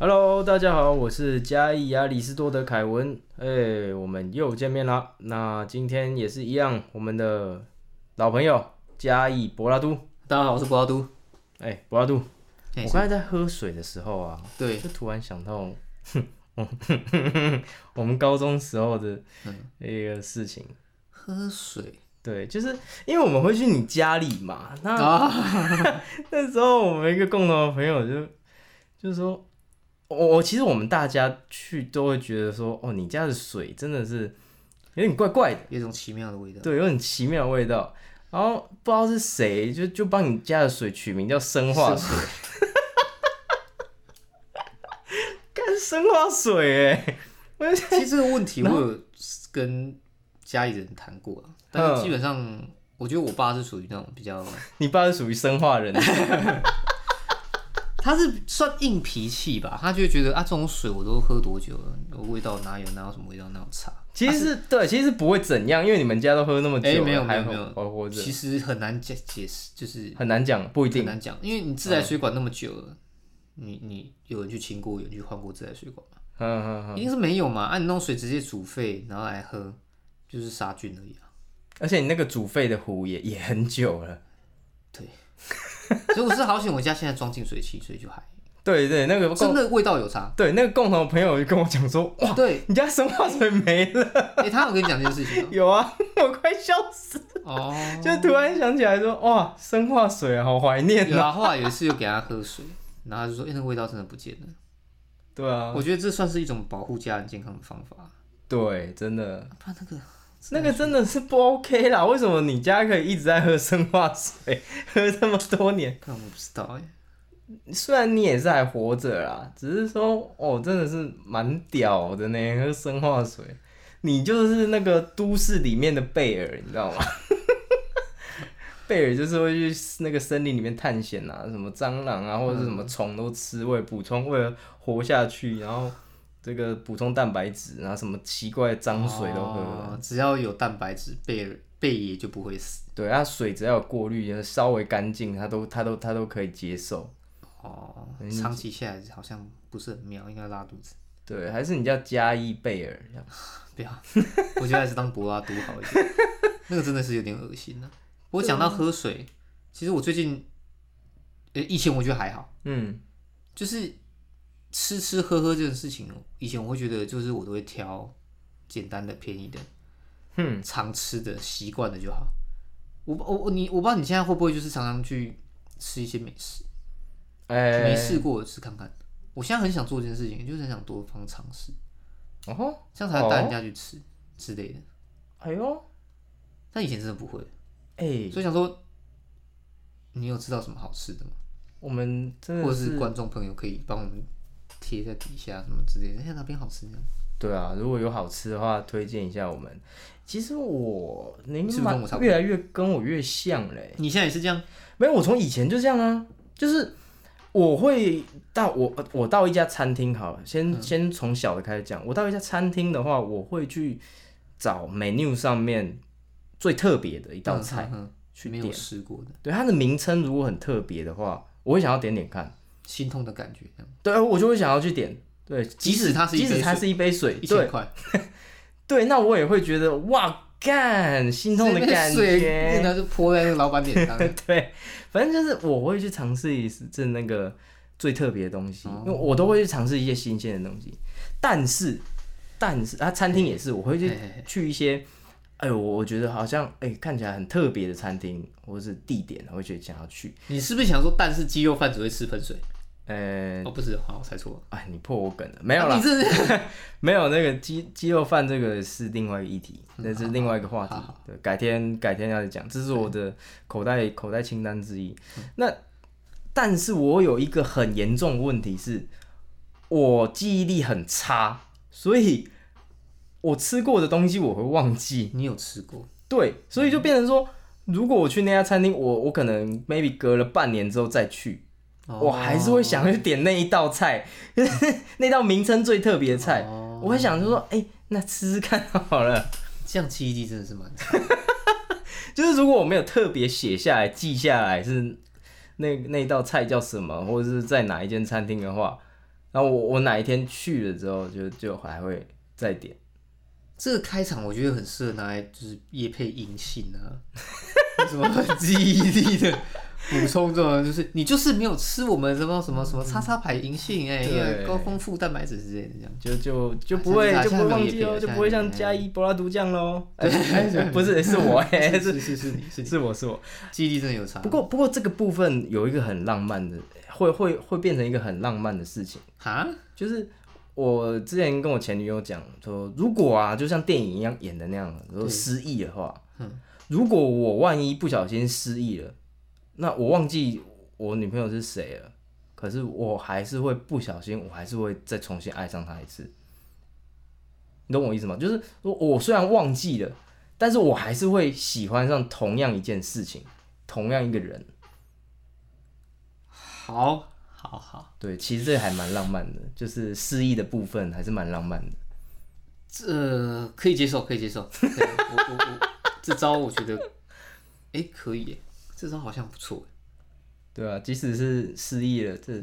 Hello，大家好，我是嘉义亚里士多德凯文，哎、我们又见面啦。那今天也是一样，我们的老朋友嘉义博拉都，大家好，我是博拉都。哎、博拉都，嘿我刚才在喝水的时候啊，对，就突然想到，哼 我们高中时候的嗯。一个事情。喝水。对，就是因为我们会去你家里嘛，那、啊，那时候我们一个共同的朋友就就说，我我其实我们大家去都会觉得说，哦，你家的水真的是有点怪怪的，有一种奇妙的味道。对，有很奇妙的味道。然后不知道是谁就就帮你家的水取名叫生化水，干生化水哎，其实这个问题我有跟家里人谈过啊，但嗯是基本上，我觉得我爸是属于那种比较，你爸是属于生化人，他是算硬脾气吧，他就会觉得啊，这种水我都喝多久了，味道哪有哪有什么味道哪有差。其实是对，其实是不会怎样，因为你们家都喝那么久了，哎没有没还有没有活活着，其实很难解解释，就是很难讲，不一定。很难讲，因为你自来水管那么久了，你你有人去清过，有人去换过自来水管吗？嗯嗯嗯。一定是没有嘛，按，你弄水直接煮沸，然后来喝，就是杀菌而已啊。而且你那个煮沸的壶也也很久了。所以我是好险，我家现在装净水器，所以就还对对，那个真的味道有差。对那个共同的朋友就跟我讲说，哇，对，你家生化水没了。哎、他有跟你讲这件事情吗？有啊，我快笑死，哦，就突然想起来说，哇，生化水啊，好怀念啊。有啊。后来有一次又给他喝水，然后他就说，哎、那个味道真的不见了。对啊，我觉得这算是一种保护家人健康的方法。对，真的，不然那个那个真的是不 OK 啦。为什么你家可以一直在喝生化水，喝这么多年？看我不知道哎、虽然你也是还活着啦，只是说，哦，真的是蛮屌的呢，喝生化水。你就是那个都市里面的贝尔，你知道吗？贝尔就是会去那个森林里面探险啊，什么蟑螂啊，或者是什么虫都吃，为了补充，为了活下去，然后这个补充蛋白质，然后什么奇怪的脏水都喝了。哦只要有蛋白质，贝尔贝爷就不会死。对，它水只要有过滤，稍微干净，它都它都它都可以接受。哦，长期下来好像不是很妙，应该拉肚子。对，还是你叫加一贝尔这样。不要，我觉得还是当博拉都好一点。那个真的是有点恶心呢、我讲到喝水，其实我最近，呃，以前我觉得还好，嗯，就是吃吃喝喝这件事情，以前我会觉得就是我都会挑简单的、便宜的，哼，常吃的、习惯的就好。我我我你我不知道你现在会不会就是常常去吃一些美食，哎、没试过吃看看。我现在很想做这件事情，就是很想多方尝试，哦吼，这样才会带人家去吃、之类的。哎呦，但以前真的不会。哎、所以想说，你有知道什么好吃的吗？我们真或者是观众朋友可以帮我们贴在底下什么之类的，哎，哪边好吃这样？对啊，如果有好吃的话，推荐一下我们。其实我您是不是跟我越来越跟我越像嘞。你现在也是这样？没有，我从以前就这样啊，就是我会到我我到一家餐厅好了，先、嗯先从小的开始讲。我到一家餐厅的话，我会去找 menu 上面最特别的一道菜、嗯，嗯去嗯没有点。试过的，对它的名称如果很特别的话，我会想要点点看。心痛的感觉。对，我就会想要去点。对，即使它是一杯即使它是一杯水，对一千块，对，那我也会觉得哇，干心痛的感水觉。那就泼在那个老板脸上。对，反正就是我会去尝试一次那个最特别的东西，哦因为我都会去尝试一些新鲜的东西。但是，但是啊，餐厅也是，我会去去一些，哎呦，我觉得好像哎、看起来很特别的餐厅或者是地点，我会觉得想要去。你是不是想说，但是鸡肉饭只会吃喷水？呃，哦，不是，好，我猜错了。哎，你破我梗了，没有啦啊你，是没有那个鸡鸡肉饭这个是另外一个议题，那是另外一个话题嗯好好。对，改天改天要再讲，这是我的口袋口袋清单之一。嗯那但是我有一个很严重的问题是，我记忆力很差，所以我吃过的东西我会忘记。你有吃过？对，所以就变成说，如果我去那家餐厅，我我可能 maybe 隔了半年之后再去，我还是会想去点那一道菜，那道名称最特别的菜，哦我会想就说，哎、那吃吃看好了。这样记忆力真的是蛮差。就是如果我没有特别写下来、记下来是那那道菜叫什么，或者是在哪一间餐厅的话，然后我我哪一天去了之后，就就还会再点。这个开场我觉得很适合拿来就是夜配银杏啊，什么很记忆力的补充这种，就是你就是没有吃我们什么什么什么叉叉牌银杏哎，因为高丰富蛋白质之类的这样。就就就不会就不会忘记哦，就不会像加一博拉毒酱喽。哎不是 是我哎，是是是是是你是，是我是我。记忆力真的有差。不过不过这个部分有一个很浪漫的，会会会变成一个很浪漫的事情，哈，就是我之前跟我前女友讲说，如果啊，就像电影一样演的那样，如果失忆的话，嗯如果我万一不小心失忆了，那我忘记我女朋友是谁了，可是我还是会不小心，我还是会再重新爱上她一次。你懂我意思吗？就是我我虽然忘记了，但是我还是会喜欢上同样一件事情，同样一个人。好，好好，对，其实这还蛮浪漫的，就是失忆的部分还是蛮浪漫的。这可以接受，可以接受。我我我这招我觉得，哎、可以耶，这招好像不错。对啊，即使是失忆了，这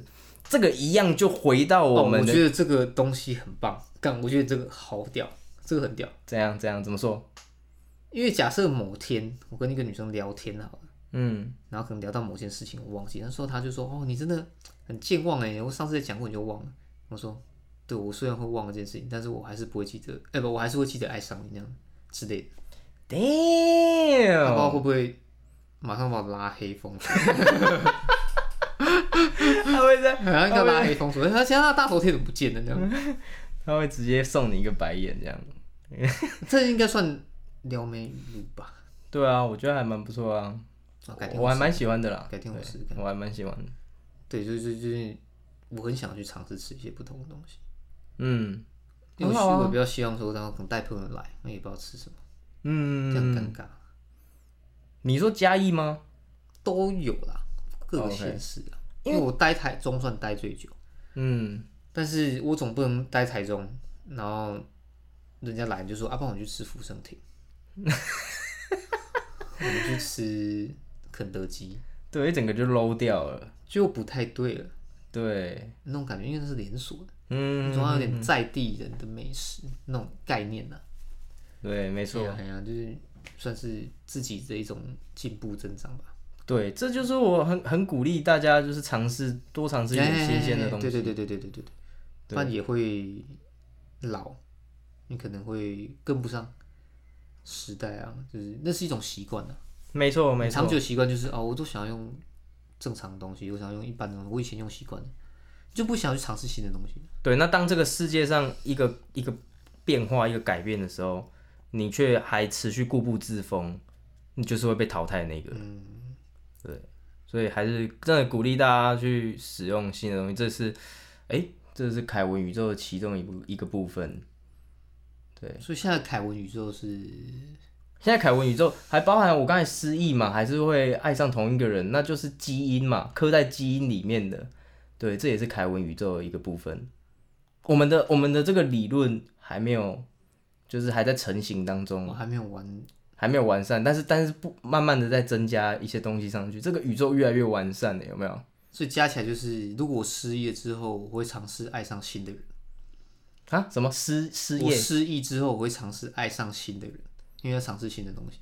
这个一样就回到我哦，们的、我觉得这个东西很棒，干，我觉得这个好屌，这个很屌。怎样怎样怎么说？因为假设某天我跟一个女生聊天好了，嗯，然后可能聊到某件事情我忘记，那时候她就说：“哦，你真的很健忘哎，我上次也讲过你就忘了。”我说：“对，我虽然会忘了这件事情，但是我还是不会记得，哎、不，我还是会记得爱上你那样之类的。他不知道 damn，会不会马上把我拉黑封锁，他会在好像应该拉黑封锁，而且他大头贴怎么不见了？这样，他会直接送你一个白眼这样。这应该算撩妹语录吧？对啊，我觉得还蛮不错啊，啊，改天我还蛮喜欢的啦。改天我试试看。我还蛮喜欢的。对，就是就是，我很想去尝试吃一些不同的东西。嗯因为我比较希望说，然后可能带朋友来，那也不知道吃什么，嗯这样嗯，尴尬。你说嘉义吗？都有啦，各个县市啊。因为我待台中算待最久，嗯，但是我总不能待台中，然后人家来就说啊，帮我去吃福生亭，我们去吃肯德基，对，一整个就 low 掉了。就不太对了。对，那种感觉，因为那是连锁的，嗯，总要有点在地人的美食那种概念呢、对，没没错。哎呀，就是算是自己的一种进步增长吧。对，这就是我很很鼓励大家，就是尝试多尝试一些新鲜的东西。对对对对对对对。不然也会老，你可能会跟不上时代啊，就是那是一种习惯啊。没错没错，长久习惯就是哦，我都想要用正常的东西，我想要用一般的东西，我以前用习惯的，就不想去尝试新的东西。对，那当这个世界上一个一个变化，一个改变的时候。你却还持续固步自封，你就是会被淘汰的那个。嗯，对，所以还是真的鼓励大家去使用新的东西。这是，哎、这是凯文宇宙的其中一部一个部分。对，所以现在凯文宇宙是现在凯文宇宙还包含我刚才失忆嘛，还是会爱上同一个人，那就是基因嘛，刻在基因里面的。对，这也是凯文宇宙的一个部分。我们的我们的这个理论还没有，就是还在成型当中我，还没有完，还没有完善，但是但是不慢慢的在增加一些东西上去，这个宇宙越来越完善了，有没有？所以加起来就是，如果我失业之后，我会尝试爱上新的人。啊？什么失失业？我失忆之后，我会尝试爱上新的人，因为要尝试新的东西。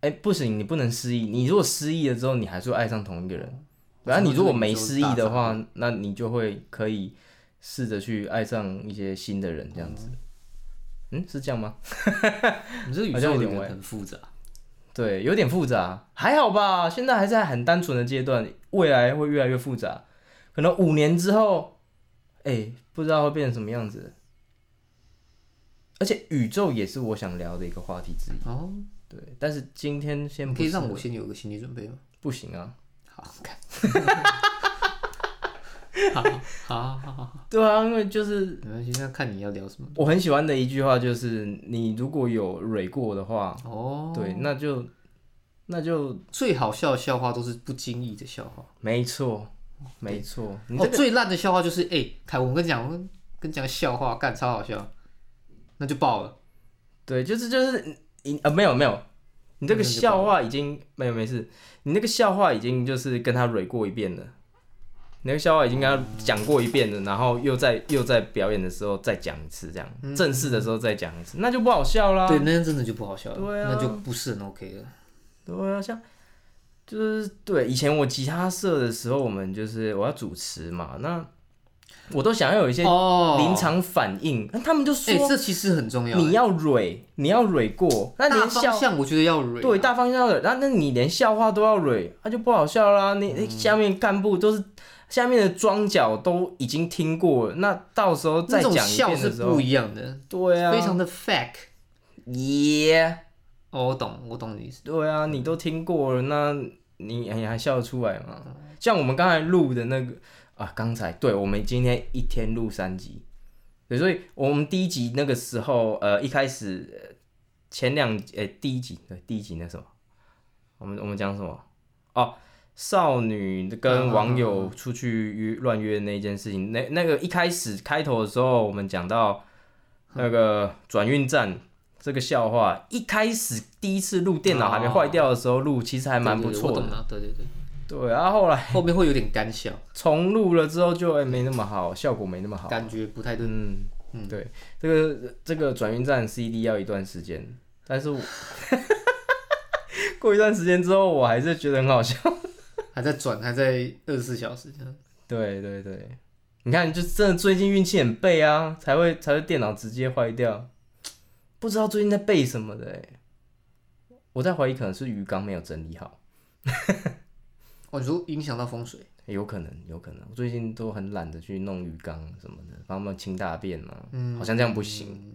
哎、不行，你不能失忆。你如果失忆了之后，你还是会爱上同一个人。我然后你如果没失忆的话，那你就会可以试着去爱上一些新的人，这样子。嗯，是这样吗？你这个宇宙很点很复杂。对，有点复杂，还好吧。现在还在很单纯的阶段，未来会越来越复杂。可能五年之后，哎、不知道会变成什么样子。而且宇宙也是我想聊的一个话题之一。哦，对，但是今天先不可以让我先有个心理准备吗？不行啊。好，看。好好好好好，对啊，因为就是没关系，那看你要聊什么。我很喜欢的一句话，就是你如果有蕊过的话，哦，对，那就那就最好笑的笑话都是不经意的笑话。没错，没错。你最烂的笑话就是，哎、凯文，我跟你讲，我跟跟你讲个笑话，干超好笑，那就爆了。对，就是就是你呃没有没有，你这个笑话已经没有没事，你那个笑话已经就是跟他蕊过一遍了，那个笑话已经跟他讲过一遍了，然后又在又在表演的时候再讲一次，这样、正式的时候再讲一次，那就不好笑啦。对，那样真的就不好笑了，对啊那就不是很 OK 了。对啊，像就是对以前我吉他社的时候，我们就是我要主持嘛，那我都想要有一些哦临场反应，那他们就哎、说这其实很重要。你要蕊，你要蕊过，那连笑方向我觉得要蕊、啊，对，大方向要蕊，那那你连笑话都要蕊，那就不好笑啦。你嗯你下面干部都是下面的庄脚都已经听过了，那到时候再讲一遍的时候不，一样的，对啊，非常的 fact。耶哦，我懂，我懂你意思。对啊，你都听过了，那你你还笑得出来吗？嗯像我们刚才录的那个啊，刚才对我们今天一天录三集，对，所以我们第一集那个时候，呃，一开始呃前两呃第一集对第一集那什么，我们我们讲什么？哦，少女跟网友出去约乱约那件事情，那那个一开始开头的时候，我们讲到那个转运站。这个笑话一开始第一次录电脑还没坏掉的时候录，其实还蛮不错的。对对对对然后后来后面会有点干笑，重录了之后就哎、没那么好，效果没那么好。感觉不太对。嗯，对，这个这个转运站 CD 要一段时间，但是我 过一段时间之后，我还是觉得很好笑。还在转，还在二十四小时这样。对对对，你看，就真的最近运气很背啊，才会才会电脑直接坏掉，不知道最近在背什么的哎。我在怀疑可能是鱼缸没有整理好，哦，你说影响到风水，有可能有可能。我最近都很懒得去弄鱼缸什么的，帮他们清大便嘛，嗯好像这样不行，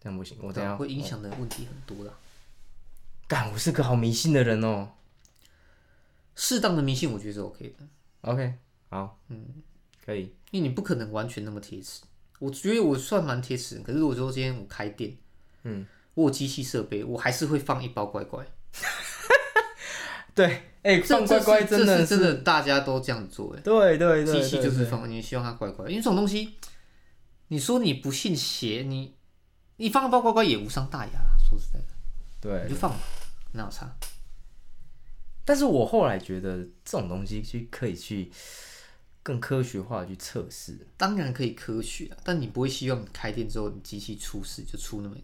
这样不行。我等一下会影响的问题很多啦。干，我是个好迷信的人哦。适当的迷信，我觉得是 OK 的，OK，好，嗯，可以。因为你不可能完全那么贴齿。我觉得我算蛮贴齿的，可是如果说今天我开店，嗯，我有机器设备，我还是会放一包乖乖。对，哎、这放乖乖真的是真的，大家都这样做哎。对对对机器就是放，你希望它乖乖，因为这种东西，你说你不信邪，你你放一包乖乖也无伤大雅啦。说实在的，对你就放吧，哪有差？但是我后来觉得这种东西去可以去更科学化地去测试。当然可以科学啊，但你不会希望你开店之后你机器出事就出那么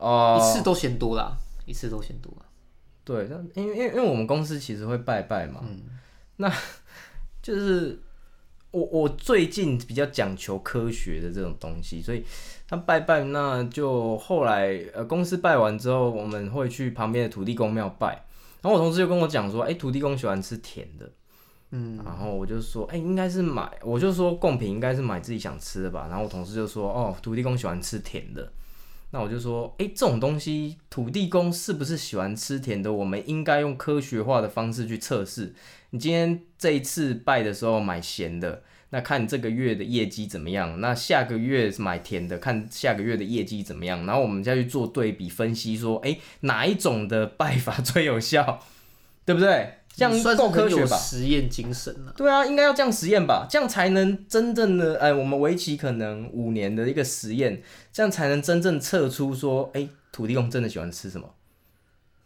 哦、一次都嫌多啦，一次都嫌多啦。对，那因为因为因为我们公司其实会拜拜嘛，那就是我我最近比较讲求科学的这种东西，所以他拜拜，那就后来呃公司拜完之后，我们会去旁边的土地公庙拜，然后我同事就跟我讲说，哎、土地公喜欢吃甜的。嗯，然后我就说，哎、应该是买，我就说贡品应该是买自己想吃的吧。然后我同事就说，哦，土地公喜欢吃甜的。那我就说，哎、这种东西，土地公是不是喜欢吃甜的？我们应该用科学化的方式去测试。你今天这一次拜的时候买咸的，那看这个月的业绩怎么样？那下个月买甜的，看下个月的业绩怎么样？然后我们再去做对比分析，说，哎、哪一种的拜法 最有效，对不对？这样够科学吧？实验精神了。对啊，应该要这样实验吧，这样才能真正的，哎，我们为期可能五年的一个实验，这样才能真正测出说，哎，土地公真的喜欢吃什么，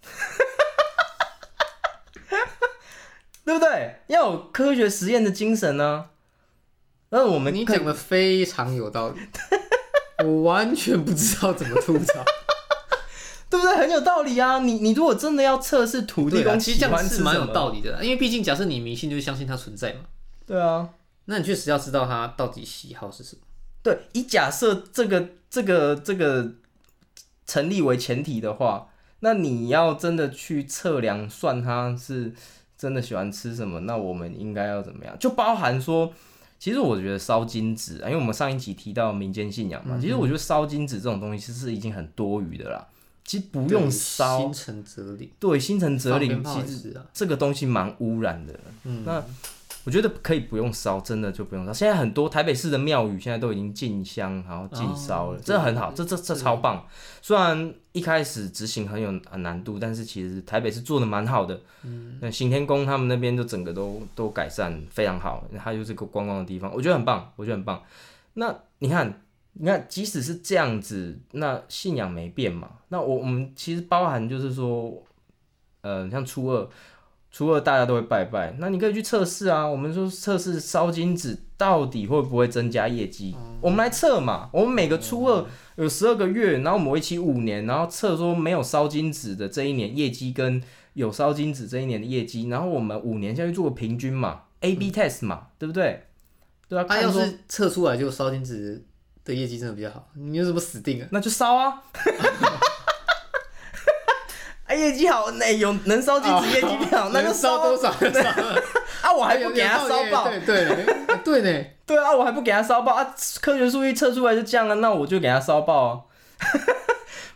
对不对？要有科学实验的精神呢、那我们你讲的非常有道理，我完全不知道怎么吐槽。对不对？很有道理啊！你你如果真的要测试土地公其实这样是蛮有道理的啦，因为毕竟假设你迷信，就是相信它存在嘛。对啊，那你确实要知道它到底喜好是什么。对，以假设这个这个这个成立为前提的话，那你要真的去测量算它是真的喜欢吃什么，那我们应该要怎么样？就包含说，其实我觉得烧金纸啊，因为我们上一集提到民间信仰嘛，其实我觉得烧金纸这种东西其实是已经很多余的啦，其实不用对烧。心，诚则灵，对，心诚则灵，其实。这个东西蛮污染的。嗯，那我觉得可以不用烧，真的就不用烧。现在很多台北市的庙宇现在都已经禁香，然后禁烧了，哦这很好，这这这超棒。虽然一开始执行很有呃难度，但是其实台北是做的蛮好的。嗯，那行天宫他们那边就整个都都改善非常好，它就是个观光的地方，我觉得很棒，我觉得很棒。那你看，你看，即使是这样子，那信仰没变嘛？那我我们其实包含就是说，呃，像初二，初二大家都会拜拜，那你可以去测试啊。我们说测试烧金纸到底会不会增加业绩，我们来测嘛。我们每个初二有十二个月，然后我们为期五年，然后测说没有烧金纸的这一年业绩跟有烧金纸这一年的业绩，然后我们五年下去做个平均嘛，A B test 嘛，对不对？对啊，他、要是测出来就烧金纸的业绩真的比较好，你有什么死定啊？那就烧啊。哎，业绩好，那有能烧金纸业绩好，那就烧啊多少就烧，啊！我还不给他烧爆，对对对对呢。对啊，我还不给他烧爆啊！科学数据测出来就这样了，那我就给他烧爆啊！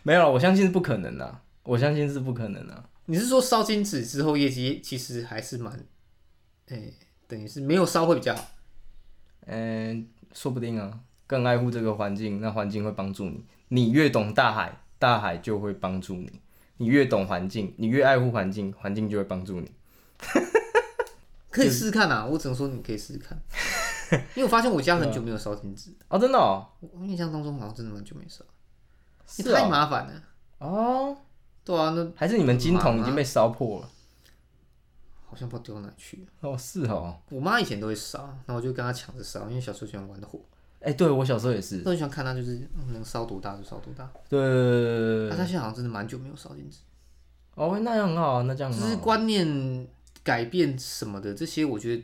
没有了，我相信是不可能的，我相信是不可能的。你是说烧金纸之后业绩其实还是蛮，哎、等于是没有烧会比较好。嗯，说不定啊，更爱护这个环境，那环境会帮助你。你越懂大海，大海就会帮助你；你越懂环境，你越爱护环境，环境就会帮助你。可以试试看啊，我只能说你可以试试看，因为我发现我家很久没有烧金纸，哦，真的哦，我印象当中好像真的很久没烧，是因为太哦，麻烦了。哦，对啊，那还是你们金桶已经被烧破了？好像不知道丢到哪去了。哦，是哦，我妈以前都会烧，那我就跟她抢着烧，因为小时候喜欢玩火，哎、对我小时候也是，都很喜欢看他就是嗯能烧多大就烧多大。对对对对对那她现在好像真的蛮久没有烧金纸，哦，那样很好啊，那这样就是观念改变什么的，这些我觉得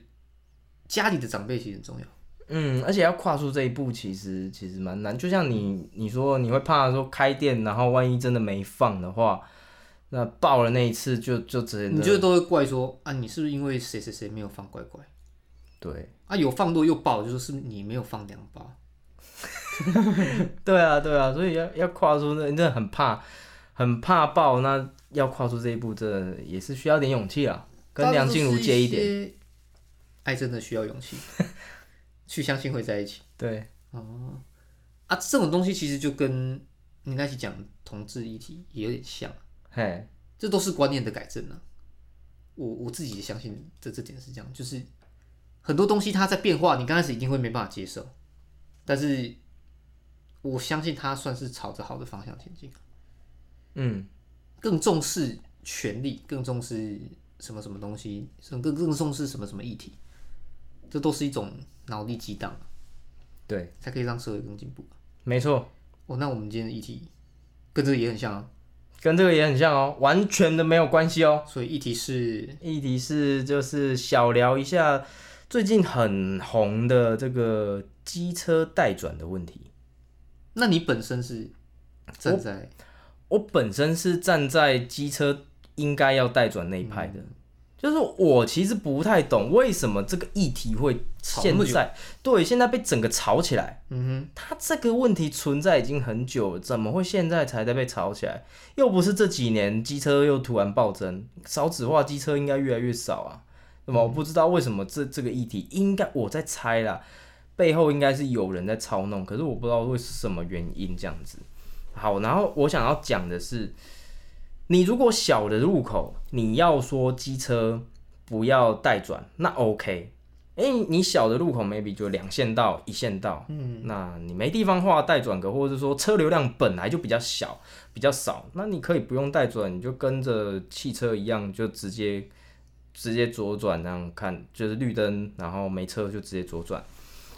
家里的长辈其实很重要。嗯，而且要跨出这一步，其实其实蛮难。就像你你说你会怕说开店，然后万一真的没放的话，那爆了那一次就就真的你就都会怪说啊，你是不是因为谁谁谁没有放乖乖对啊？有放多又爆，就说是你没有放两包。对啊对啊，所以要要跨出那真的很怕很怕爆，那要跨出这一步，这也是需要点勇气啊。跟梁静茹借一点，爱真的需要勇气，去相信会在一起 对，啊！这种东西其实就跟你那期讲同志议题也有点像，嘿，这都是观念的改正啊。我我自己也相信这这点是这样，就是很多东西它在变化，你刚开始一定会没办法接受，但是我相信它算是朝着好的方向前进。嗯，更重视权力，更重视什么什么东西，更更更重视什么什么议题，这都是一种脑力激荡，对，才可以让社会更进步。没错，哦，那我们今天的议题跟这个也很像啊，跟这个也很像哦，完全的没有关系哦。所以议题是议题是就是小聊一下最近很红的这个机车代转的问题。那你本身是站在我本身是站在机车应该要代转那一派的，就是我其实不太懂为什么这个议题会现在对现在被整个炒起来。嗯哼它这个问题存在已经很久了，怎么会现在才在被炒起来？又不是这几年机车又突然暴增，少子化机车应该越来越少啊。那么我不知道为什么这这个议题，应该我在猜啦，背后应该是有人在操弄，可是我不知道为什么原因这样子。好，然后我想要讲的是，你如果小的路口你要说机车不要带转，那 OK。因为你小的路口 maybe 就两线道、一线道，嗯，那你没地方画带转格，或者是说车流量本来就比较小、比较少，那你可以不用带转，你就跟着汽车一样，就直接直接左转，这样看就是绿灯，然后没车就直接左转。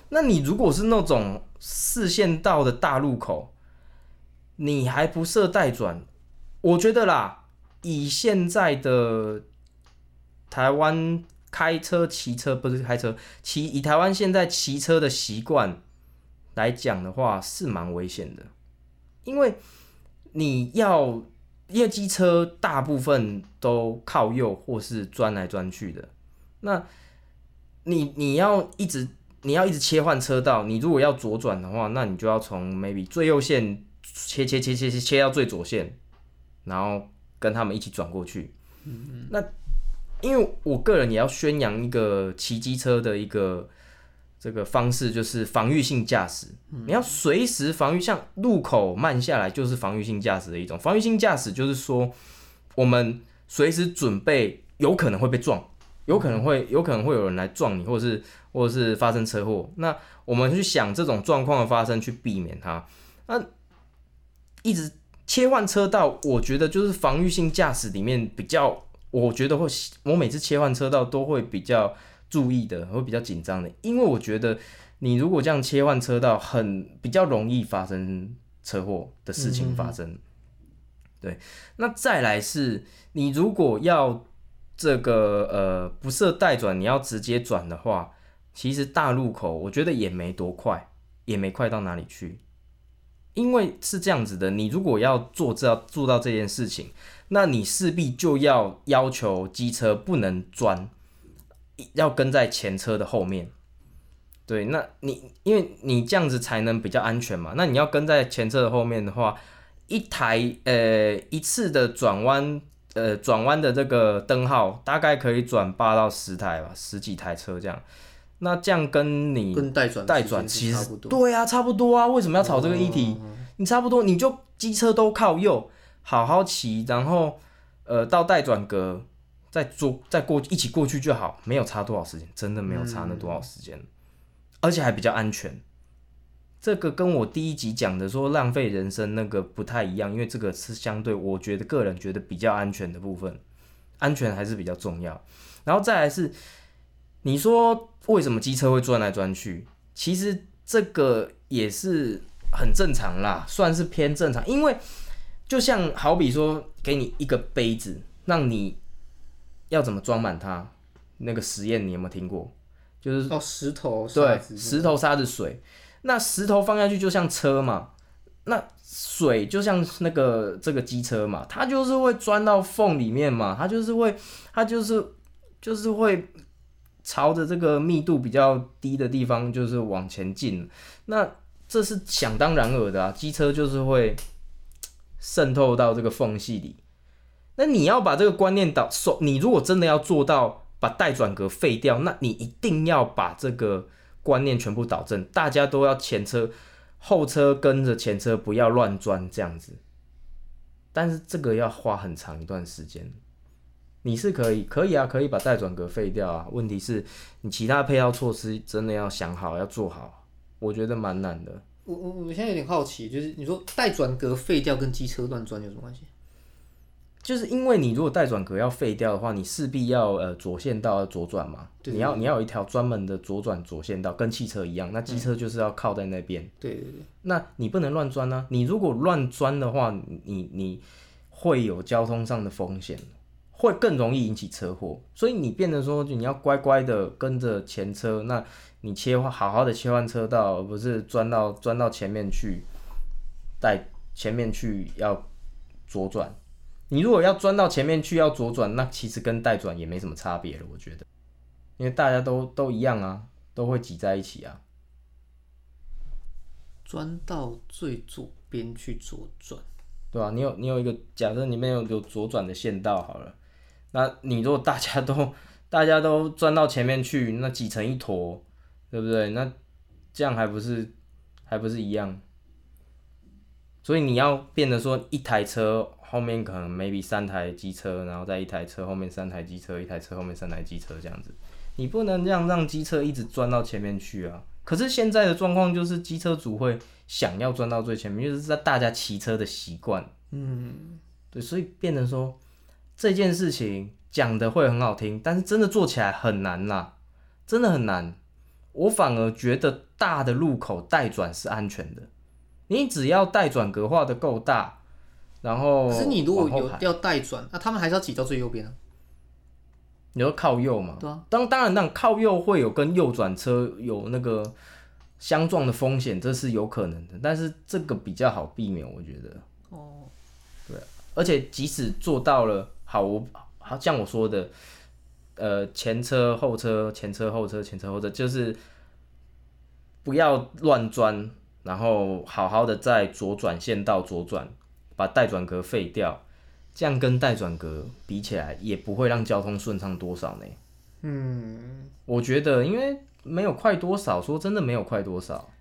那你如果是那种四线道的大路口，你还不设待转，我觉得啦，以现在的台湾开车、骑车不是开车，骑以台湾现在骑车的习惯来讲的话，是蛮危险的，因为你要因为机车大部分都靠右或是钻来钻去的，那你你要一直你要一直切换车道，你如果要左转的话，那你就要从 maybe 最右线切切切切切切到最左线，然后跟他们一起转过去。那因为我个人也要宣扬一个骑机车的一个这个方式，就是防御性驾驶。你要随时防御，像路口慢下来就是防御性驾驶的一种。防御性驾驶就是说，我们随时准备有可能会被撞，有可能会有可能会有人来撞你，或者是或者是发生车祸。那我们去想这种状况的发生，去避免它。那一直切换车道，我觉得就是防御性驾驶里面比较我觉得会，我每次切换车道都会比较注意的，会比较紧张的，因为我觉得你如果这样切换车道，很比较容易发生车祸的事情发生。对，那再来是你如果要这个呃不设待转，你要直接转的话，其实大路口我觉得也没多快，也没快到哪里去。因为是这样子的，你如果要做这要做到这件事情，那你势必就要要求机车不能钻，要跟在前车的后面。对，那你因为你这样子才能比较安全嘛。那你要跟在前车的后面的话，一台呃一次的转弯呃转弯的这个灯号大概可以转八到十台吧，十几台车这样。那这样跟你跟带转带转其实差不多。对啊，差不多啊。为什么要炒这个议题？你差不多你就机车都靠右，好好骑，然后呃到带转格再做再过一起过去就好，没有差多少时间，真的没有差那多少时间，而且还比较安全。这个跟我第一集讲的说浪费人生那个不太一样，因为这个是相对我觉得个人觉得比较安全的部分，安全还是比较重要。然后再来是你说为什么机车会转来转去？其实这个也是很正常啦，算是偏正常。因为就像好比说，给你一个杯子，让你要怎么装满它，那个实验你有没有听过？就是哦，石头沙对，石头、沙子、水。那石头放下去就像车嘛，那水就像那个这个机车嘛，它就是会钻到缝里面嘛，它就是会，它就是就是会朝着这个密度比较低的地方就是往前进。那这是想当然尔的啊，机车就是会渗透到这个缝隙里。那你要把这个观念导手，你如果真的要做到把带转格废掉，那你一定要把这个观念全部导正，大家都要前车后车跟着前车，不要乱钻这样子。但是这个要花很长一段时间。你是可以，可以啊，可以把带转格废掉啊。问题是，你其他配套措施真的要想好，要做好，我觉得蛮难的。我我我现在有点好奇，就是你说带转格废掉跟机车乱钻有什么关系？就是因为你如果带转格要废掉的话，你势必要呃左线道要左转嘛，对你要你要有一条专门的左转左线道，跟汽车一样，那机车就是要靠在那边，对对对，那你不能乱钻啊，你如果乱钻的话，你你会有交通上的风险，会更容易引起车祸，所以你变得说你要乖乖的跟着前车，那你切换好好的切换车道，而不是钻到钻到前面去，带前面去要左转。你如果要钻到前面去要左转，那其实跟带转也没什么差别了，我觉得，因为大家都都一样啊，都会挤在一起啊。钻到最左边去左转，对吧、你有你有一个假设里面有有左转的线道好了，那你如果大家都 大家都钻到前面去，那挤成一坨，对不对？那这样还不是还不是一样？所以你要变得说一台车后面可能 maybe 三台机车，然后在一台车后面三台机车，一台车后面三台机车这样子，你不能这样让机车一直钻到前面去啊。可是现在的状况就是机车主会想要钻到最前面，就是在大家骑车的习惯。嗯，对，所以变成说这件事情讲的会很好听，但是真的做起来很难啦，真的很难。我反而觉得大的路口带转是安全的，你只要带转格画的够大，然后可是你如果有要带转，那他们还是要挤到最右边啊。你说靠右嘛？对啊，当当然，那靠右会有跟右转车有那个相撞的风险，这是有可能的，但是这个比较好避免，我觉得。哦，对而且即使做到了，好，我好像我说的，呃，前车后车，前车后车，前车后车，就是不要乱钻，然后好好的在左转线道左转，把待转格废掉，这样跟待转格比起来，也不会让交通顺畅多少呢。嗯，我觉得，因为没有快多少，说真的没有快多少。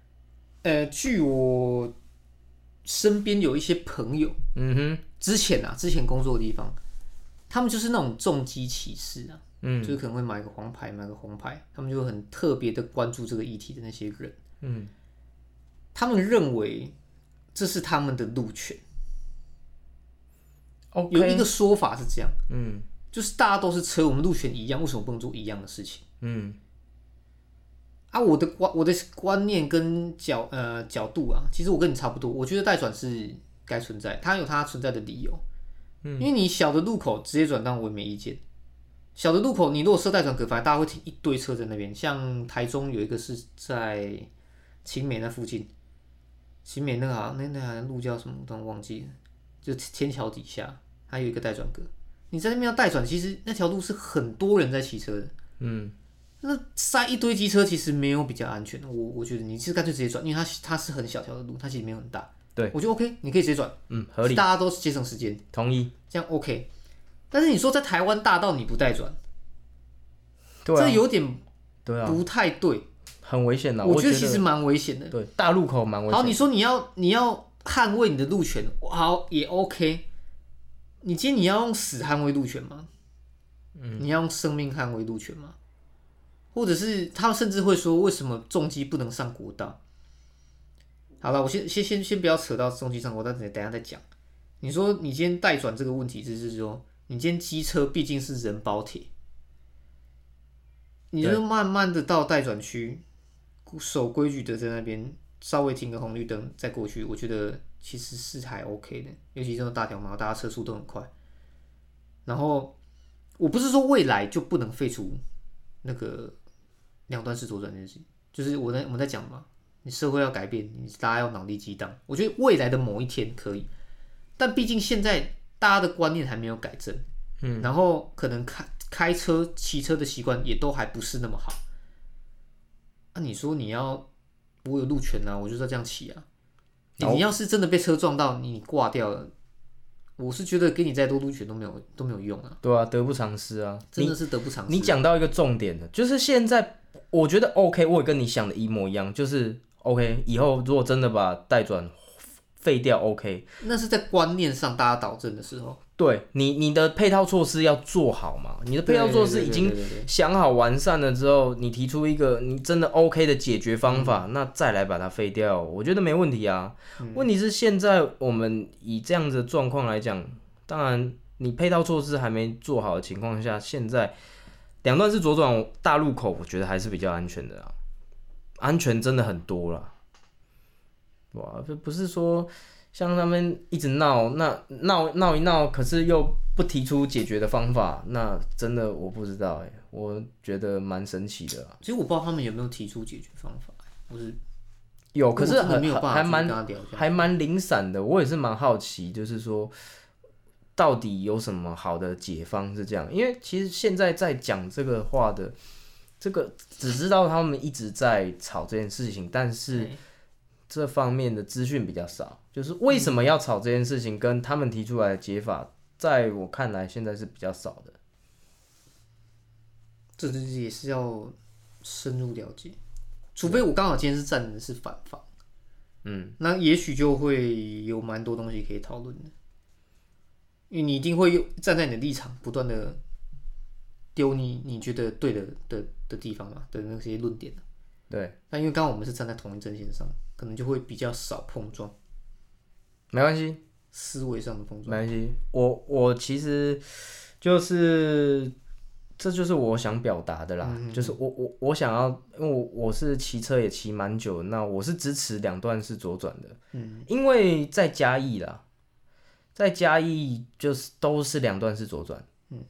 呃，据我身边有一些朋友，嗯哼，之前啊，之前工作的地方，他们就是那种重机骑士啊，嗯就是可能会买个黄牌，买个红牌，他们就很特别的关注这个议题的那些人，嗯，他们认为这是他们的路权。，OK，有一个说法是这样，嗯就是大家都是车，我们路权一样，为什么不能做一样的事情？嗯啊，我的观我的观念跟角呃角度啊，其实我跟你差不多。我觉得待转是该存在，它有它存在的理由。嗯，因为你小的路口直接转让我也没意见。小的路口你如果设待转格，反正大家会停一堆车在那边。像台中有一个是在青美那附近，青美那个好像那那好像路叫什么，我忘记了，就天桥底下还有一个待转格。你在那边要待转，其实那条路是很多人在骑车的。嗯，那塞一堆机车其实没有比较安全的，我我觉得你是干脆直接转，因为它它是很小条的路，它其实没有很大。对，我觉得 OK，你可以直接转，嗯，合理，大家都节省时间，同意。这样 OK。但是你说在台湾大道你不带转，对啊这有点对啊，不太对，很危险的。我觉觉得其实蛮危险的。对大路口蛮危险好，你说你要你要捍卫你的路权，好也 OK。你今天你要用死捍卫路权吗？嗯，你要用生命捍卫路权吗？或者是他们甚至会说，为什么重机不能上国道？好了，我先先先先不要扯到重机上国道，等等下再讲。你说你今天代转这个问题，就是说你今天机车毕竟是人包铁，你就慢慢的到待转区，守规矩的在那边稍微停个红绿灯再过去，我觉得其实是还 OK 的，尤其这种大条马路，大家车速都很快。然后我不是说未来就不能废除那个两段式左转这件事情，就是我在我们在讲嘛，你社会要改变，你大家要脑力激荡。我觉得未来的某一天可以，但毕竟现在大家的观念还没有改正，嗯，然后可能开开车、骑车的习惯也都还不是那么好。那、你说你要我有路权啊，我就是要这样骑啊。你你要是真的被车撞到，你挂掉了，我是觉得给你再多撸拳都没有都没有用啊，对啊，得不偿失啊。真的是得不偿失。你讲到一个重点的，就是现在我觉得 OK，我也跟你想的一模一样，就是 OK，以后如果真的把代转废掉，OK，那是在观念上大家导正的时候，对你你的配套措施要做好嘛，你的配套措施已经想好完善了之后，你提出一个你真的 OK 的解决方法，那再来把它废掉，我觉得没问题啊。问题是现在我们以这样子的状况来讲，当然你配套措施还没做好的情况下，现在两段式左转大路口，我觉得还是比较安全的啊，安全真的很多了。哇，这不是说像他们一直闹，那闹闹一闹，可是又不提出解决的方法，那真的我不知道哎，我觉得蛮神奇的啊。其实我不知道他们有没有提出解决方法，不是有，可是很真的没有办法还蛮还蛮零散的，我也是蛮好奇，就是说到底有什么好的解方是这样？因为其实现在在讲这个话的，这个只知道他们一直在吵这件事情，但是这方面的资讯比较少，就是为什么要吵这件事情，跟他们提出来的解法，在我看来现在是比较少的。这是也是要深入了解，除非我刚好今天是站的是反方，嗯，那也许就会有蛮多东西可以讨论的，因为你一定会有站在你的立场，不断的丢你你觉得对的的的地方嘛的那些论点。对，那因为刚好我们是站在同一阵线上，可能就会比较少碰撞，没关系，思维上的碰撞。没关系，我我其实就是这就是我想表达的啦，就是我我我想要，因为我我是骑车也骑蛮久，那我是支持两段式左转的，嗯，因为在嘉义啦，在嘉义就是都是两段式左转，嗯，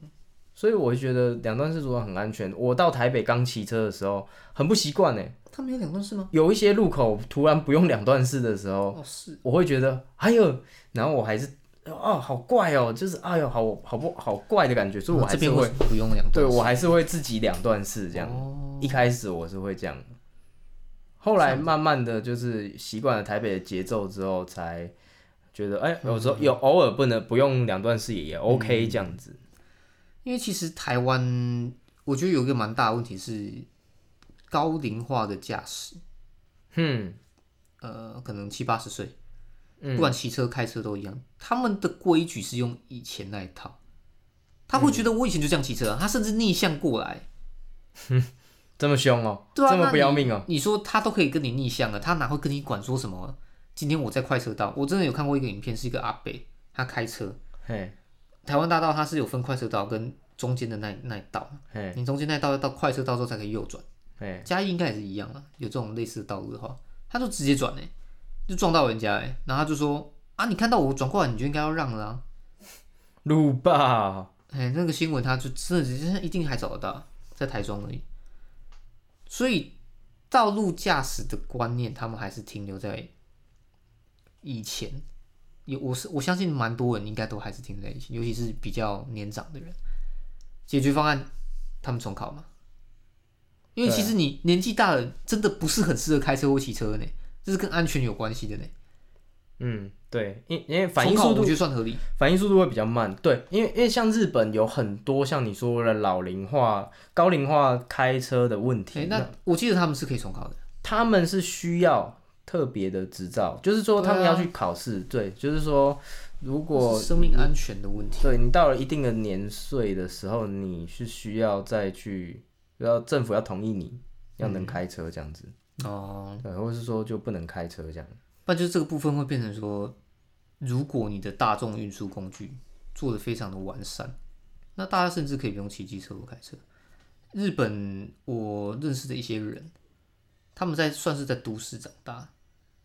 所以我会觉得两段式左转很安全。我到台北刚骑车的时候很不习惯呢，他们有两段式吗？有一些路口突然不用两段式的时候，哦，是我会觉得哎呦，然后我还是哦好怪哦，就是哎呦好好不好怪的感觉，所以我还是会不用两段式？对我还是会自己两段式这样。哦，一开始我是会这样，后来慢慢的就是习惯了台北的节奏之后，才觉得哎、有时候有偶尔不能不用两段式也也 OK 这样子。因为其实台湾，我觉得有一个蛮大的问题是高龄化的驾驶，哼，呃，可能七八十岁，嗯。不管骑车开车都一样，他们的规矩是用以前那一套，他会觉得我以前就这样骑车啊，他甚至逆向过来，哼 这么凶哦、对啊，这么不要命哦、你说他都可以跟你逆向了，他哪会跟你管说什么？今天我在快车道，我真的有看过一个影片，是一个阿北，他开车，嘿，台湾大道它是有分快车道跟中间的那那一道，嘿，你中间那一道要到快车道之后才可以右转。嘿，嘉义应该也是一样啊，有这种类似的道路的话，他就直接转哎、就撞到人家哎、然后他就说啊，你看到我转过来，你就应该要让了啊。路霸，哎、那个新闻他就真的是一定还找得到，在台中而已。所以道路驾驶的观念，他们还是停留在以前。有我是我相信蛮多人应该都还是停留在以前，尤其是比较年长的人。解决方案，他们重考嘛。因为其实你年纪大了，真的不是很适合开车或骑车呢，这是跟安全有关系的呢。嗯，对，因因为反应速度我觉得算合理。反应速度会比较慢，对，因为因为像日本有很多像你说的老龄化、高龄化开车的问哎、题，那我记得他们是可以重考的。他们是需要特别的执照，就是说他们要去考试，对，就是说如果生命安全的问题。对你到了一定的年岁的时候，你是需要再去，要政府要同意你要能开车这样子，哦，对，或是说就不能开车这样，那就是这个部分会变成说，如果你的大众运输工具做的非常的完善，那大家甚至可以不用骑机车或开车。日本我认识的一些人，他们在算是在都市长大，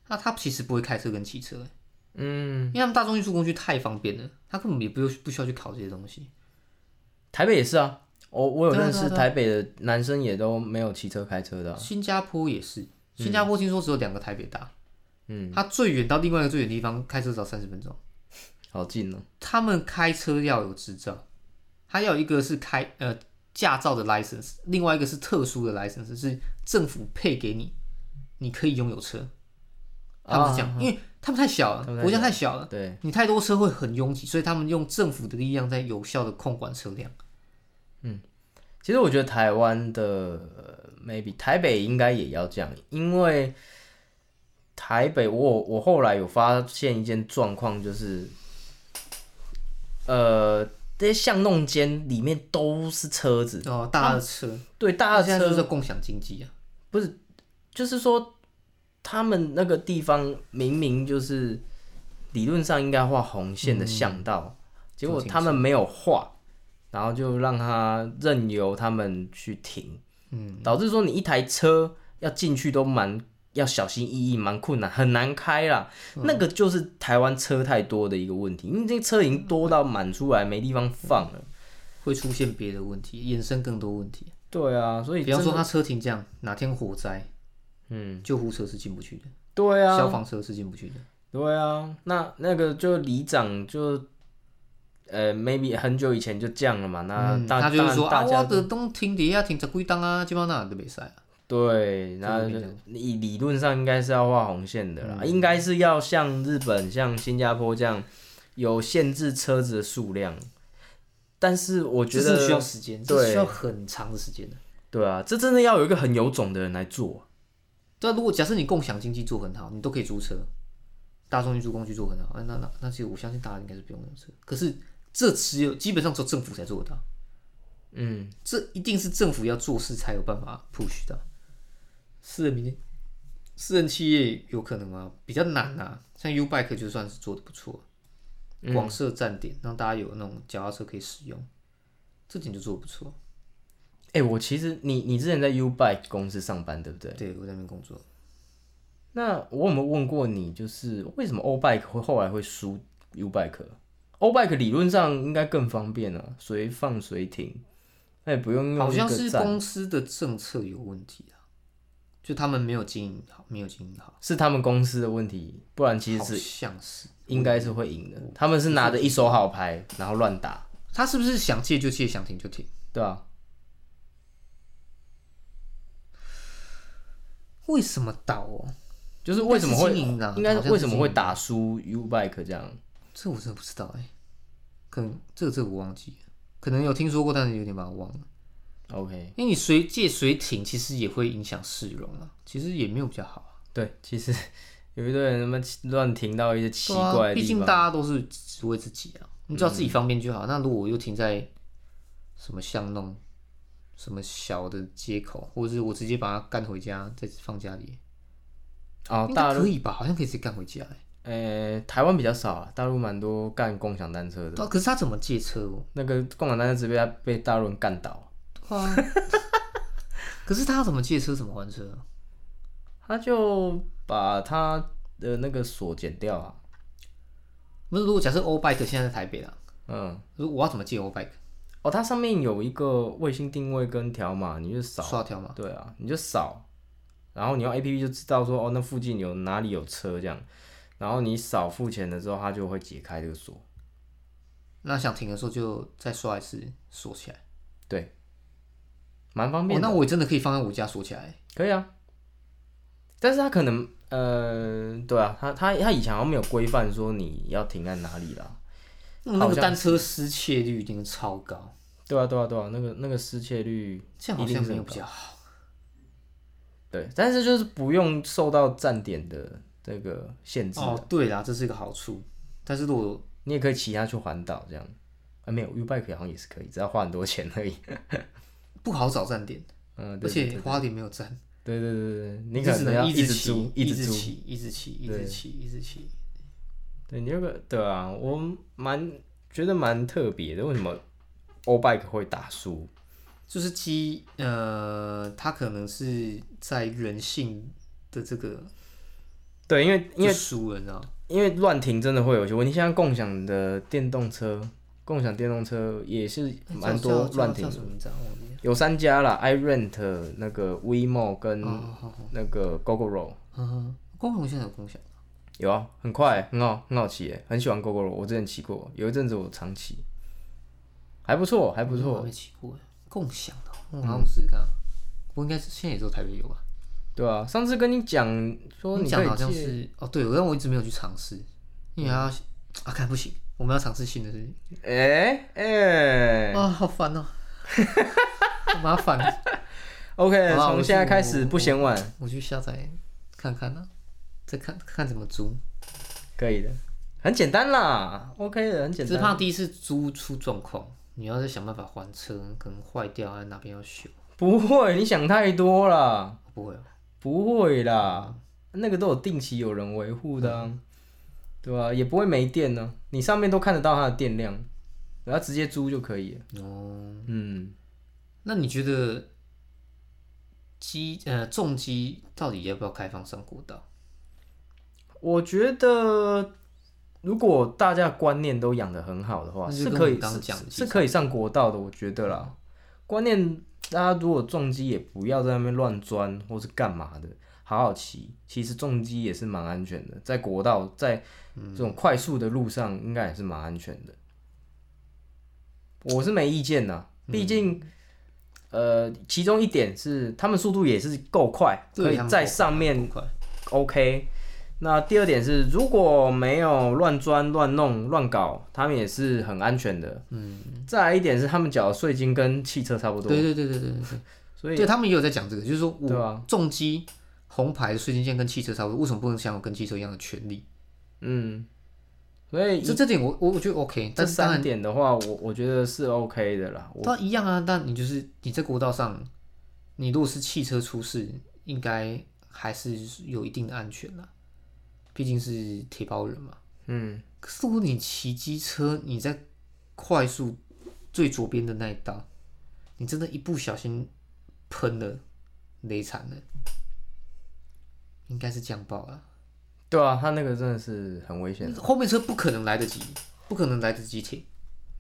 那他其实不会开车跟骑车，欸。嗯，因为他们大众运输工具太方便了，他根本也不用不需要去考这些东西。台北也是啊，我我有认识台北的男生也都没有骑车开车的啊、新加坡也是，新加坡听说只有两个台北大，嗯，他最远到另外一个最远的地方开车只要三十分钟。好近哦、他们开车要有执照，还有一个是开呃驾照的 license，另外一个是特殊的 license，是政府配给你，你可以拥有车。他们是这样，因为他们太小了，国家太小了，对，你太多车会很拥挤，所以他们用政府的力量在有效的控管车辆。其实我觉得台湾的、呃 maybe 台北应该也要这样，因为台北我我后来有发现一件状况，就是呃这些巷弄间里面都是车子，哦，大的车，对，大家现在车就是共享经济啊。不是就是说他们那个地方明明就是理论上应该画红线的巷道，结果他们没有画，然后就让他任由他们去停，嗯，导致说你一台车要进去都蛮要小心翼翼，蛮困难，很难开啦。嗯那个就是台湾车太多的一个问题，因为这车已经多到满出来，没地方放了。会出现别的问题，衍生更多问题。对啊，所以比方说，他车停这样，哪天火灾，嗯，救护车是进不去的，对啊，消防车是进不去的。对啊，那那个就里长就，呃，maybe 很久以前就降了嘛。那嗯大、他就是说大家我的都停底下停十几档啊，基本上都没赛啊。对，那理理论上应该是要画红线的啦，嗯应该是要像日本、像新加坡这样有限制车子的数量。但是我觉得这是需要时间，这需要很长的时间的。对啊，这真的要有一个很有种的人来做。对啊，如果假设你共享经济做很好，你都可以租车，大众运输工具做很好，哎那那那其实我相信大家应该是不用用车。可是这只有基本上只有政府才做得到，嗯，这一定是政府要做事才有办法 push 到。私人民间、私人企业有可能吗？比较难啊。像 U Bike 就算是做的不错，广设站点，让大家有那种脚踏车可以使用，这点就做的不错。哎、我其实你你之前在 U Bike 公司上班对不对？对，我在那边工作。那我有没有问过你，就是为什么 O Bike 会后来会输 U Bike？O Bike 理论上应该更方便啊，随放随停，那也不用用好像是公司的政策有问题啊，就他们没有经营好，没有经营好，是他们公司的问题，不然其实是像是。应该是会赢的。他们是拿着一手好牌，然后乱打，他是不是想借就借，想停就停？对啊，为什么倒哦？就是为什么会啊应该为什么会打输 U Bike 这样？这我真的不知道哎、可能这个这个我忘记了，可能有听说过，但是有点把它忘了。OK，因为你随借随停，其实也会影响市容啊，其实也没有比较好啊。对，其实有一堆人他妈乱停到一些奇对啊毕竟怪的地方，大家都是只为自己啊，你只要自己方便就好。那如果我又停在什么巷弄、什么小的街口，或者是我直接把它干回家，再放家里，哦，应大可以吧？好像可以直接干回家、欸。呃、台湾比较少啊，大陆蛮多干共享单车的，可是他怎么借车哦？那个共享单车直接被大陆人干倒，对啊，可是他怎么借车？怎么还车啊？他就把他的那个锁剪掉啊，不是，如果假设 O Bike 现在在台北啦，嗯，如果我要怎么借 O Bike？哦，它上面有一个卫星定位跟条码，你就扫，刷条码？对啊，你就扫，然后你用 A P P 就知道说哦，那附近有哪里有车这样，然后你少付钱的时候，它就会解开这个锁，那想停的时候就再刷一次锁起来。对，蛮方哦，便的，那我真的可以放在我家锁起来。可以啊，但是它可能呃，对啊，它它它以前好像没有规范说你要停在哪里啦，那那个单车失窃率一定超高，对啊对啊对啊，那个那个失窃率这样好像没有比较好。对，但是就是不用受到站点的这个限制，哦，对啦，这是一个好处。但是如果你也可以骑它去环岛这样。啊，没有 U bike 好像也是可以，只要花很多钱而已。不好找站点，嗯，而且花点没有站，对对对对，你可能要一直骑直租，，一直。骑，一直骑，一直骑，一直骑。对，你那个对啊，我蛮觉得蛮特别的，为什么 O bike 会打输？就是鸡呃，它可能是在人性的这个对，因为因为就输了，你知道？因为乱停真的会有些问题，像共享的电动车，共享电动车也是蛮多乱停的。叫有三家啦 i rent 那个 WeMo 跟哦，好好，那个 GoGoRo 嗯，共享现在有共享，有啊，很快，很好，很好骑耶，很喜欢 GoGoRo，我之前骑过，有一阵子我常骑，还不错，还不错，没骑过，共享的，我好像试试看啊。不过应该是现在也只有台北有吧？对啊，上次跟你讲说你讲的好像是哦，对，但我一直没有去尝试，因为还要啊，看不行，我们要尝试新的事情。哎哎。啊，好烦哦，好麻烦，，OK，从现在开始不嫌晚，我去下载看看呢，再看看怎么租，可以的，很简单啦，OK 的，很简单。只怕第一次租出状况，你要是想办法还车，可能坏掉，啊，哪边要修，不会，你想太多了，不会哦，不会啦，那个都有定期有人维护的、啊，对吧、也不会没电呢、你上面都看得到它的电量，然后直接租就可以了。哦，嗯，那你觉得机呃重机到底要不要开放上国道？我觉得如果大家观念都养得很好的话，是可以是可以上国道的，我觉得啦。观念大家如果重机也不要在那边乱钻或是干嘛的，好好骑。其实重机也是蛮安全的，在国道在这种快速的路上，应该也是蛮安全的。我是没意见呐，毕竟。呃，其中一点是他们速度也是够快，可以在上面 OK。那第二点是，如果没有乱钻、乱弄、乱搞，他们也是很安全的。嗯。再来一点是，他们缴的税金跟汽车差不多，对对对对对对对。所以对他们也有在讲这个，就是说对啊我重机红牌的税金线跟汽车差不多，为什么不能享有跟汽车一样的权利？嗯，所以这这点我我我觉得 OK，这三点的话，我我觉得是 OK 的啦。我都一样啊。但你就是你在国道上，你如果是汽车出事，应该还是有一定的安全啦，毕竟是铁包人嘛。嗯，可是如果你骑机车，你在快速最左边的那一道，你真的一不小心喷了，雷惨了，应该是降爆了。对啊，他那个真的是很危险。后面车不可能来得及，不可能来得及停。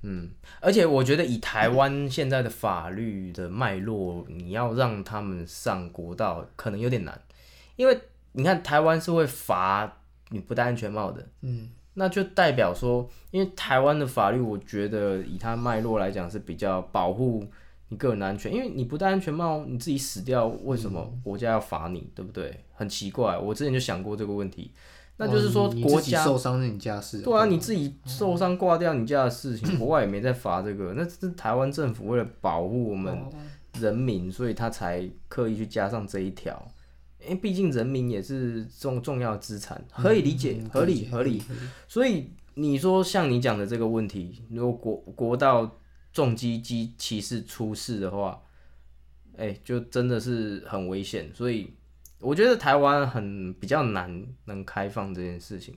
嗯，而且我觉得以台湾现在的法律的脉络，你要让他们上国道可能有点难，因为你看台湾是会罚你不戴安全帽的，嗯，那就代表说，因为台湾的法律，我觉得以它脉络来讲是比较保护你个人的安全，因为你不戴安全帽，你自己死掉，为什么国家要罚你，对不对？很奇怪，我之前就想过这个问题，那就是说国家受伤是你家事。对啊，你自己受伤挂掉你家的事情，国外也没在罚这个，那是台湾政府为了保护我们哦人民，所以他才刻意去加上这一条。因为毕竟人民也是重重要资产，可以理解，嗯合理合理。。所以你说像你讲的这个问题，如果国国道重机机骑士出事的话，哎、就真的是很危险。所以我觉得台湾很比较难能开放这件事情。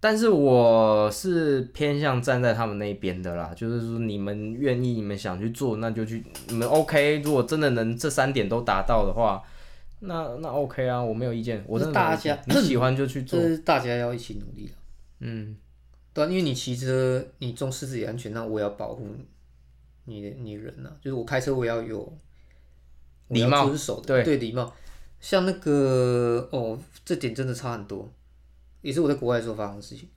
但是我是偏向站在他们那边的啦，就是说你们愿意，你们想去做，那就去，你们 OK。如果真的能这三点都达到的话，那那 OK 啊，我没有意见，我真的没有意见大家你喜欢就去做这，是大家要一起努力的。嗯，对啊、因为你骑车，你重视自己安全，那我也要保护你的你人呐、就是我开车我也要有礼貌遵守的，对对礼貌。像那个哦，这点真的差很多，也是我在国外的时候发生的事情。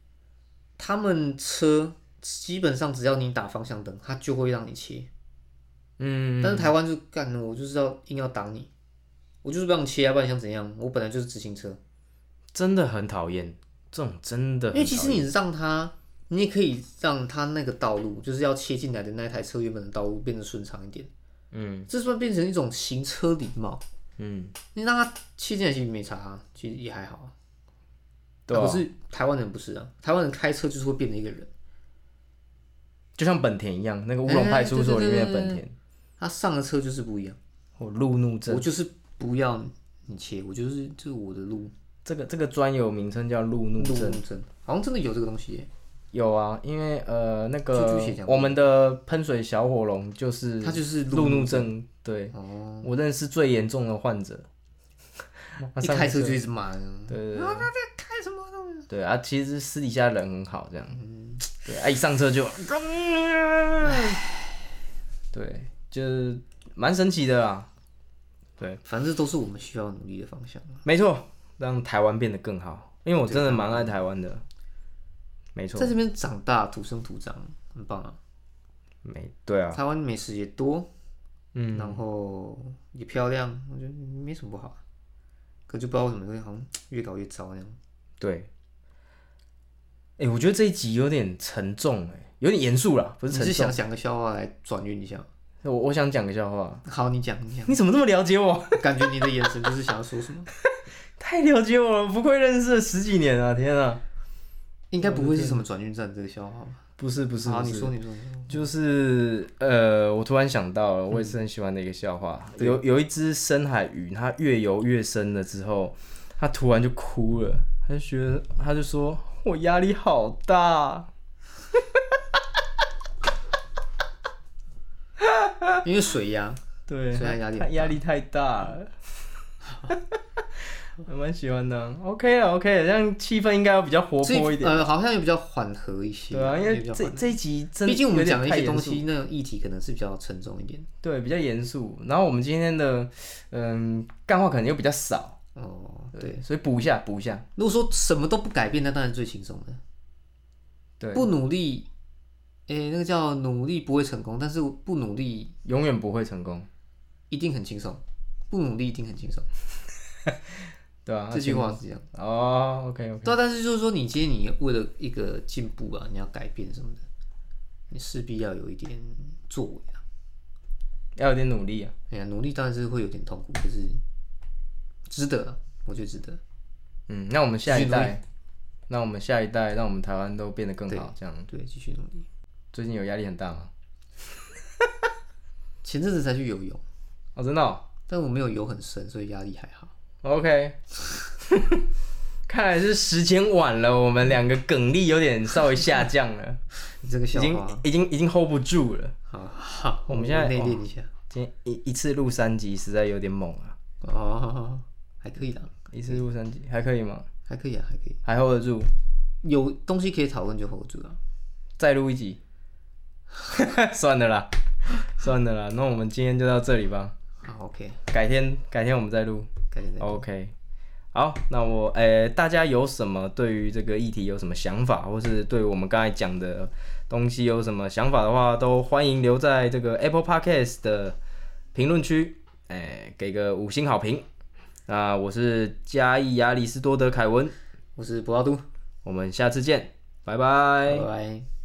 他们车基本上只要你打方向灯，他就会让你切。嗯，但是台湾就干了，我就是要硬要挡你，我就是不让切啊，不然你想怎样？我本来就是自行车。真的很讨厌这种，真的因为其实你让他，你也可以让他那个道路，就是要切进来的那台车原本的道路变得顺畅一点。嗯这算变成一种行车礼貌。嗯，你让他切进来其实没差、啊，其实也还好啊。对啊可是台湾人不是啊，台湾人开车就是会变成一个人，就像本田一样，那个乌龙派出所里面的本田，他上了车就是不一样。我路怒症我，就是不要你切，我就是就是我的路这个这个专有名称叫路怒路症。怒症，好像真的有这个东西耶。有啊，因为呃那个我们的喷水小火龙就是它就是路怒怒症，对哦，我认识最严重的患者。一开车就一直骂人，对对对啊，他在开什么东西？对啊，其实私底下人很好，这样。嗯对啊，一上车就，对，就是蛮神奇的啦。对，反正都是我们需要努力的方向啊。没错，让台湾变得更好，因为我真的蛮爱台湾的。没错在，这边长大，土生土长，很棒啊。没对啊，台湾美食也多，嗯，然后也漂亮，我觉得没什么不好啊。可就不知道为什么，好像越搞越糟那样。对。哎、我觉得这一集有点沉重、哎，有点严肃啦，不是沉重你是想。讲个笑话来转运一下？我我想讲个笑话，好，你讲，你讲。你怎么这么了解我？感觉你的眼神就是想要说什么？太了解我了，不愧认识了十几年啊！天啊，应该不会是什么转运站这个笑话吧？不是不是好，不是，你说，你说，就是呃，我突然想到了，我也是很喜欢的一个笑话。有有一只深海鱼，它越游越深了之后，它突然就哭了，它就觉得，它就说我压力好大。因为水压，对，所以它压力它压力太大了。我蛮喜欢的，OK 了，OK，了，这样气氛应该要比较活这泼一点，呃，好像也比较缓和一些。对啊，因为这这一集真毕竟我们讲的一些东西，那种议题可能是比较沉重一点。对，比较严肃。然后我们今天的嗯干话可能又比较少，哦，对。所以补一下，补一下。如果说什么都不改变，那当然最轻松的。对，不努力，诶、那个叫努力不会成功，但是不努力永远不会成功，一定很轻松，不努力一定很轻松。对啊，这句话是这样。哦，OK OK，对啊，但是就是说，你今天你为了一个进步啊，你要改变什么的，你势必要有一点作为啊。要有点努力啊。哎呀，努力当然是会有点痛苦，可是值得啊，我觉得值得。嗯，那我们下一继续努代，那我们下一代，让我们台湾都变得更好。这样，对，继续努力。最近有压力很大吗？前阵子才去游泳，哦，真的、哦、但我没有游很深，所以压力还好。，OK。看来是时间晚了，我们两个梗力有点稍微下降了，你这个已经已经已经 hold 不住了。好好，我们现在内练一下。今天一一次录三集，实在有点猛啊！哦，还可以啦，一次录三集还可以吗？还可以啊，还可以。还 hold 得住？有东西可以讨论就 hold 住了。再录一集？算的啦，算的啦，那我们今天就到这里吧。好，OK，改天改天我们再录。改天再。OK，好，那我诶、大家有什么对于这个议题有什么想法，或是对我们刚才讲的东西有什么想法的话，都欢迎留在这个 Apple Podcast 的评论区，诶、给个五星好评。那我是嘉义亚里士多德凯文，我是博阿都，我们下次见，拜拜拜拜。